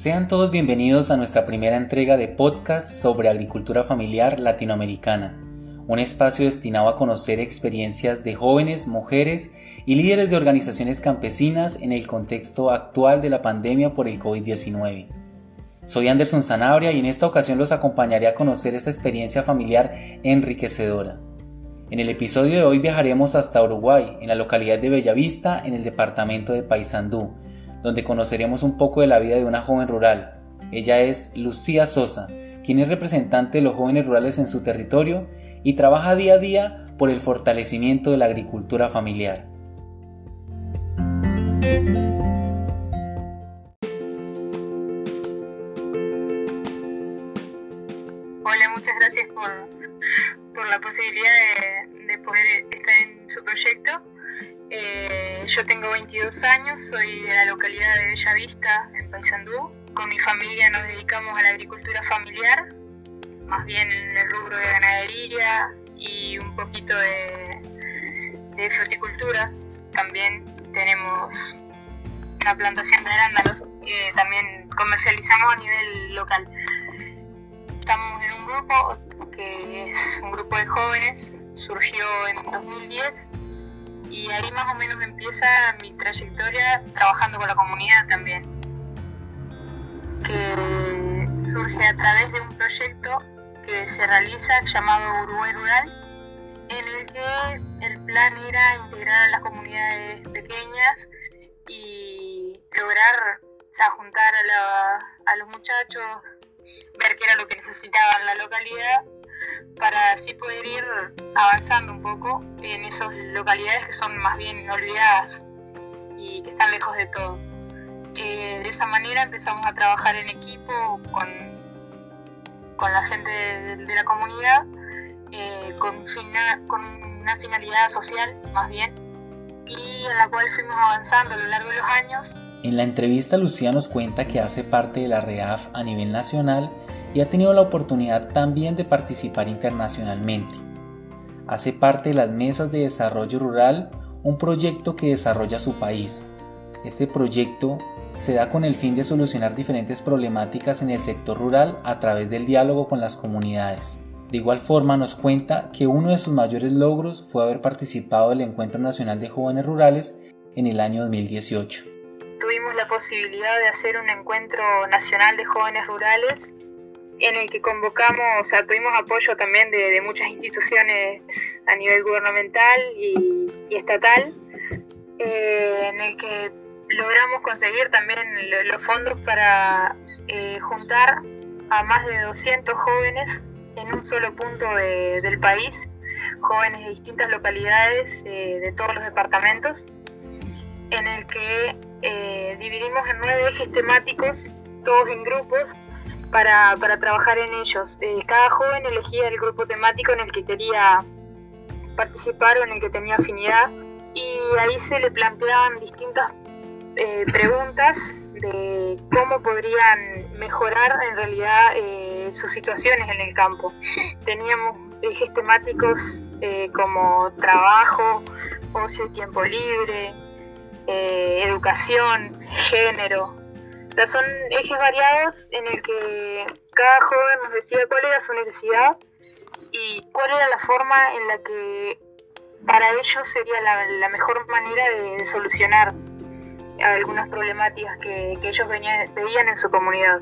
Sean todos bienvenidos a nuestra primera entrega de podcast sobre agricultura familiar latinoamericana, un espacio destinado a conocer experiencias de jóvenes, mujeres y líderes de organizaciones campesinas en el contexto actual de la pandemia por el COVID-19. Soy Anderson Zanabria y en esta ocasión los acompañaré a conocer esta experiencia familiar enriquecedora. En el episodio de hoy viajaremos hasta Uruguay, en la localidad de Bellavista, en el departamento de Paysandú, donde conoceremos un poco de la vida de una joven rural. Ella es Lucía Sosa, quien es representante de los jóvenes rurales en su territorio y trabaja día a día por el fortalecimiento de la agricultura familiar. Hola, muchas gracias por, la posibilidad de, de poder estar en su proyecto. Eh, yo tengo 22 años, soy de la localidad de Bellavista, en Paysandú. Con mi familia nos dedicamos a la agricultura familiar, más bien en el rubro de ganadería y un poquito de, de fruticultura. También tenemos una plantación de arándanos también comercializamos a nivel local. Estamos en un grupo que es un grupo de jóvenes, surgió en 2010 y ahí más o menos empieza mi trayectoria trabajando con la comunidad también, que surge a través de un proyecto que se realiza llamado Uruguay Rural, en el que el plan era integrar a las comunidades pequeñas y lograr o juntar a, a los muchachos, ver qué era lo que necesitaban la localidad para así poder ir avanzando un poco en esas localidades que son más bien olvidadas y que están lejos de todo. Eh, de esa manera empezamos a trabajar en equipo con, con la gente de, la comunidad, eh, con, con una finalidad social más bien, y en la cual fuimos avanzando a lo largo de los años. En la entrevista Lucía nos cuenta que hace parte de la REAF a nivel nacional y ha tenido la oportunidad también de participar internacionalmente. Hace parte de las Mesas de Desarrollo Rural, un proyecto que desarrolla su país. Este proyecto se da con el fin de solucionar diferentes problemáticas en el sector rural a través del diálogo con las comunidades. De igual forma nos cuenta que uno de sus mayores logros fue haber participado del Encuentro Nacional de Jóvenes Rurales en el año 2018. Tuvimos la posibilidad de hacer un encuentro nacional de jóvenes rurales en el que convocamos, o sea, tuvimos apoyo también de, muchas instituciones a nivel gubernamental y, estatal, eh, en el que logramos conseguir también los fondos para eh, juntar a más de 200 jóvenes en un solo punto del país, jóvenes de distintas localidades eh, de todos los departamentos, en el que dividimos en nueve ejes temáticos, todos en grupos, para, para trabajar en ellos. Eh, cada joven elegía el grupo temático en el que quería participar o en el que tenía afinidad y ahí se le planteaban distintas eh, preguntas de cómo podrían mejorar en realidad eh, sus situaciones en el campo. Teníamos ejes temáticos como trabajo, ocio y tiempo libre, educación, género, o sea, son ejes variados en el que cada joven nos decía cuál era su necesidad y cuál era la forma en la que para ellos sería la, mejor manera de, solucionar algunas problemáticas que, ellos veían en su comunidad.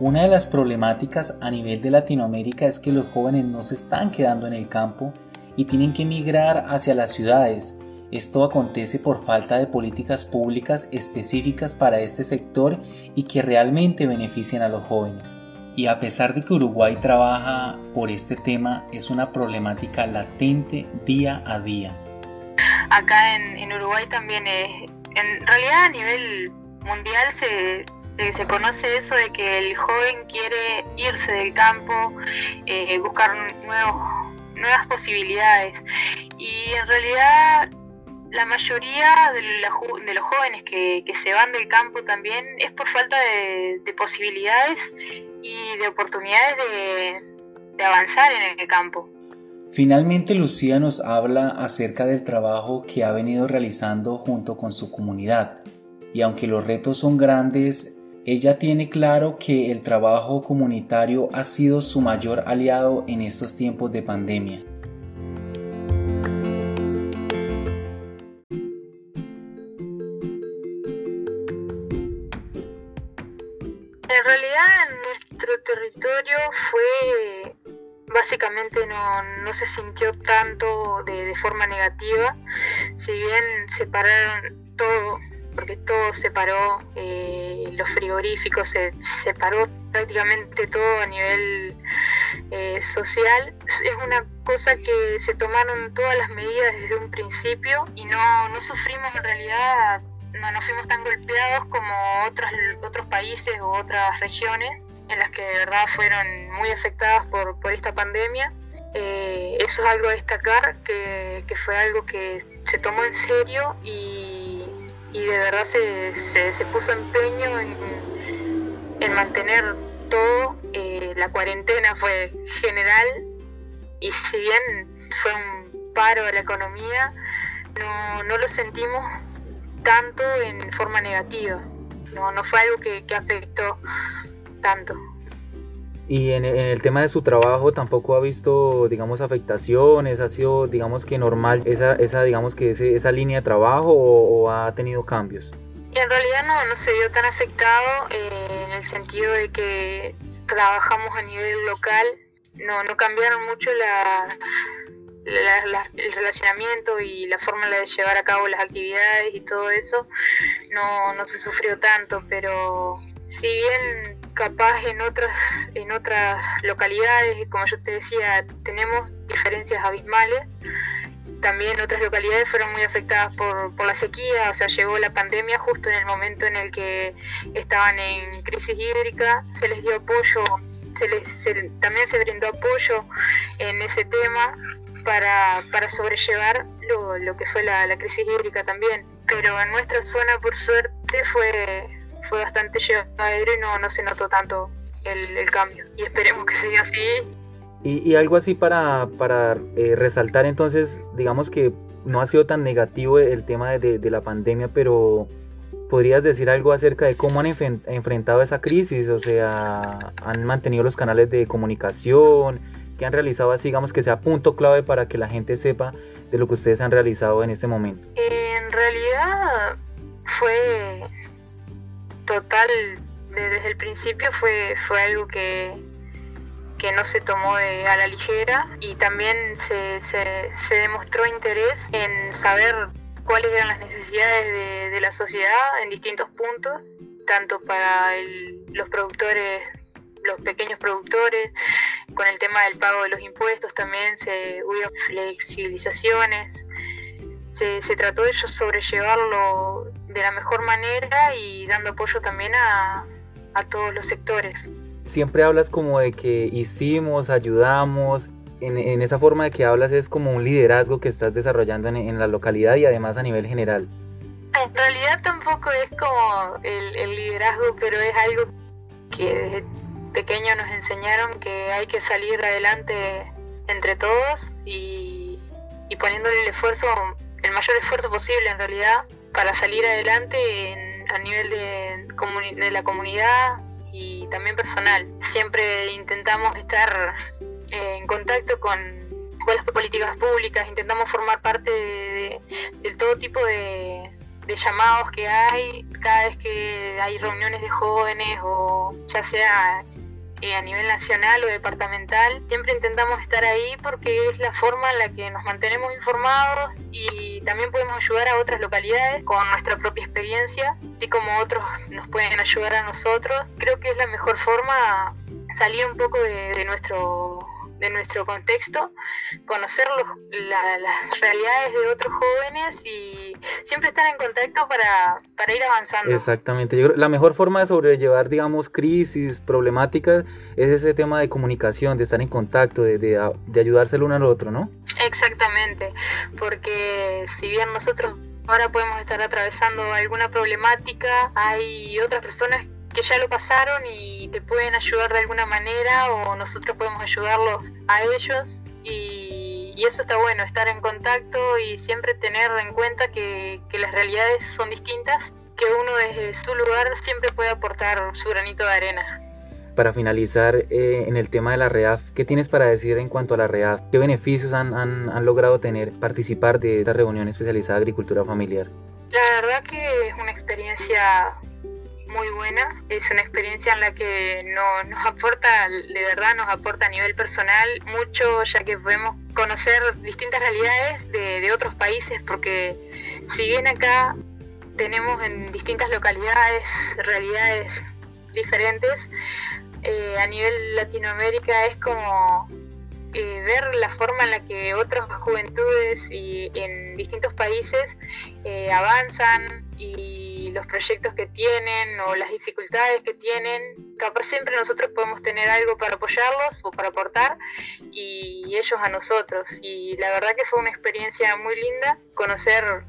Una de las problemáticas a nivel de Latinoamérica es que los jóvenes no se están quedando en el campo y tienen que migrar hacia las ciudades esto acontece por falta de políticas públicas específicas para este sector y que realmente beneficien a los jóvenes. Y a pesar de que Uruguay trabaja por este tema, es una problemática latente día a día. Acá en, Uruguay también es, en realidad a nivel mundial se, se, conoce eso de que el joven quiere irse del campo, eh, buscar nuevos, nuevas posibilidades. Y en realidad la mayoría de, los jóvenes que, se van del campo también es por falta de, posibilidades y de oportunidades de, avanzar en el campo. Finalmente Lucía nos habla acerca del trabajo que ha venido realizando junto con su comunidad y aunque los retos son grandes, ella tiene claro que el trabajo comunitario ha sido su mayor aliado en estos tiempos de pandemia. Territorio fue básicamente no, se sintió tanto de, forma negativa, si bien separaron todo, porque todo se paró, eh, los frigoríficos se separó prácticamente todo a nivel eh, social. Es una cosa que se tomaron todas las medidas desde un principio y no, no sufrimos en realidad no nos fuimos tan golpeados como otros, otros países u otras regiones en las que de verdad fueron muy afectadas por, por esta pandemia. Eh, eso es algo a destacar, que, que, fue algo que se tomó en serio y, y de verdad se, se, puso empeño en, en mantener todo. Eh, la cuarentena fue general y si bien fue un paro de la economía, no, no lo sentimos tanto en forma negativa. No, no fue algo que, afectó tanto. Y en, el tema de su trabajo tampoco ha visto, digamos, afectaciones, ha sido, digamos, que normal esa, esa digamos, que esa línea de trabajo o, ha tenido cambios. en realidad no, no se vio tan afectado eh, en el sentido de que trabajamos a nivel local, no, no cambiaron mucho las, el relacionamiento y la forma de llevar a cabo las actividades y todo eso no, no se sufrió tanto, pero si bien capaz en otras, en otras localidades, como yo te decía, tenemos diferencias abismales, también otras localidades fueron muy afectadas por, por la sequía, o sea, llegó la pandemia justo en el momento en el que estaban en crisis hídrica, se les dio apoyo, se les, también se brindó apoyo en ese tema para, para sobrellevar lo, lo que fue la, la, crisis hídrica también. Pero en nuestra zona, por suerte, fue, fue bastante llevadero y no, no se notó tanto el, el cambio. Y esperemos que siga así. Y, y algo así para, para eh, resaltar entonces, digamos que no ha sido tan negativo el tema de, de, la pandemia, pero ¿podrías decir algo acerca de cómo han enfrentado esa crisis? O sea, ¿han mantenido los canales de comunicación? que han realizado así, digamos que sea punto clave para que la gente sepa de lo que ustedes han realizado en este momento? En realidad fue total, desde el principio fue, fue algo que, que no se tomó a la ligera y también se, se, demostró interés en saber cuáles eran las necesidades de, de la sociedad en distintos puntos, tanto para los productores los pequeños productores, con el tema del pago de los impuestos también se hubo flexibilizaciones, se, se trató de sobrellevarlo de la mejor manera y dando apoyo también a, a todos los sectores. Siempre hablas como de que hicimos, ayudamos, en, en, esa forma de que hablas es como un liderazgo que estás desarrollando en, en, la localidad y además a nivel general. En realidad tampoco es como el, el liderazgo, pero es algo que desde pequeño nos enseñaron que hay que salir adelante entre todos y, y poniéndole el esfuerzo, el mayor esfuerzo posible en realidad, para salir adelante a nivel de, de la comunidad y también personal. Siempre intentamos estar en contacto con, las políticas públicas, intentamos formar parte de, todo tipo de, de llamados que hay cada vez que hay reuniones de jóvenes o ya sea eh, a nivel nacional o departamental, siempre intentamos estar ahí porque es la forma en la que nos mantenemos informados y también podemos ayudar a otras localidades con nuestra propia experiencia, así como otros nos pueden ayudar a nosotros. Creo que es la mejor forma salir un poco de, de nuestro de nuestro contexto, conocer las realidades de otros jóvenes y siempre estar en contacto para, para ir avanzando. Exactamente, Yo, la mejor forma de sobrellevar, digamos, crisis, problemáticas, es ese tema de comunicación, de estar en contacto, de, de, de ayudarse el uno al otro, ¿no? Exactamente, porque si bien nosotros ahora podemos estar atravesando alguna problemática, hay otras personas que ya lo pasaron y te pueden ayudar de alguna manera o nosotros podemos ayudarlos a ellos y, y eso está bueno, estar en contacto y siempre tener en cuenta que, que las realidades son distintas que uno desde su lugar siempre puede aportar su granito de arena. Para finalizar, eh, en el tema de la REAF, ¿qué tienes para decir en cuanto a la REAF? ¿Qué beneficios han, han, han logrado tener participar de esta reunión especializada de agricultura familiar? La verdad que es una experiencia es una experiencia en la que no, nos aporta, de verdad nos aporta a nivel personal mucho, ya que podemos conocer distintas realidades de, de otros países, porque si bien acá tenemos en distintas localidades realidades diferentes, eh, a nivel Latinoamérica es como eh, ver la forma en la que otras juventudes y en distintos países eh, avanzan y los proyectos que tienen o las dificultades que tienen, capaz siempre nosotros podemos tener algo para apoyarlos o para aportar y ellos a nosotros. Y la verdad que fue una experiencia muy linda conocer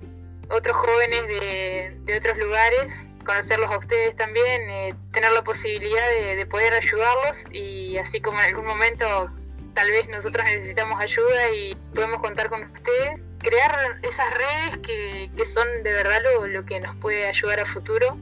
otros jóvenes de, otros lugares conocerlos a ustedes también, eh, tener la posibilidad de, poder ayudarlos y así como en algún momento tal vez nosotros necesitamos ayuda y podemos contar con ustedes, crear esas redes que, son de verdad lo, que nos puede ayudar a futuro.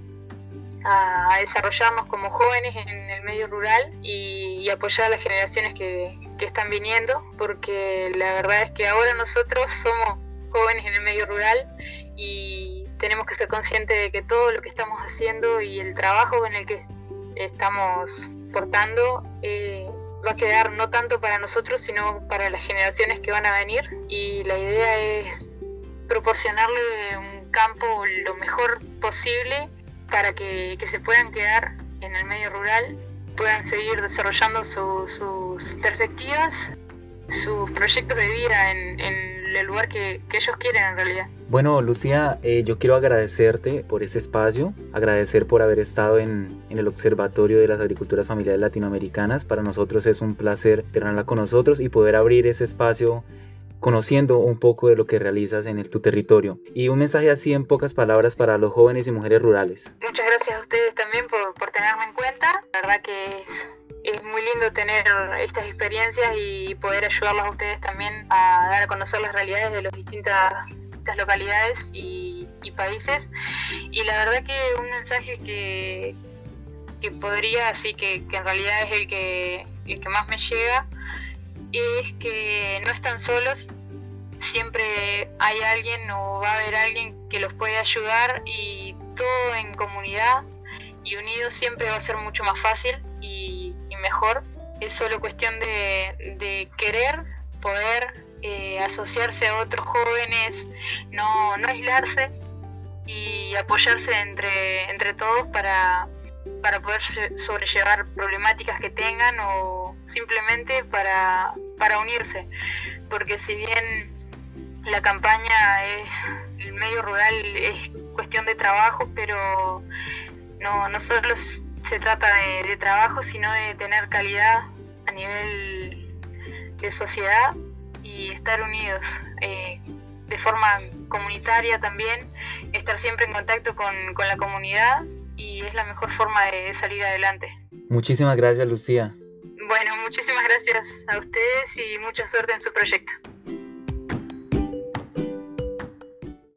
A, desarrollarnos como jóvenes en el medio rural y, apoyar a las generaciones que, que están viniendo, porque la verdad es que ahora nosotros somos jóvenes en el medio rural y tenemos que ser conscientes de que todo lo que estamos haciendo y el trabajo en el que estamos portando eh, va a quedar no tanto para nosotros, sino para las generaciones que van a venir. Y la idea es proporcionarle un campo lo mejor posible para que, se puedan quedar en el medio rural, puedan seguir desarrollando sus perspectivas, sus proyectos de vida en, el lugar que ellos quieren en realidad. Bueno, Lucía, eh, yo quiero agradecerte por este espacio, agradecer por haber estado en, en, el Observatorio de las Agriculturas Familiares Latinoamericanas. Para nosotros es un placer tenerla con nosotros y poder abrir ese espacio conociendo un poco de lo que realizas en el, tu territorio. Y un mensaje así en pocas palabras para los jóvenes y mujeres rurales. Muchas gracias a ustedes también por, por tenerme en cuenta. La verdad que es, es muy lindo tener estas experiencias y poder ayudarlos a ustedes también a dar a conocer las realidades de los distintas localidades y, países. Y la verdad que un mensaje que, que podría, así que, que en realidad es el que, el que más me llega, es que no están solos, siempre hay alguien o va a haber alguien que los puede ayudar y todo en comunidad y unidos siempre va a ser mucho más fácil y, y mejor. Es solo cuestión de, de querer, poder eh, asociarse a otros jóvenes, no, no aislarse y apoyarse entre, entre todos para, para poder sobrellevar problemáticas que tengan o simplemente para, para unirse. Porque si bien la campaña es, el medio rural es cuestión de trabajo, pero no, no solo se trata de, de trabajo, sino de tener calidad a nivel de sociedad y estar unidos eh, de forma comunitaria también, estar siempre en contacto con, con, la comunidad y es la mejor forma de salir adelante. Muchísimas gracias Lucía. Bueno, muchísimas gracias a ustedes y mucha suerte en su proyecto.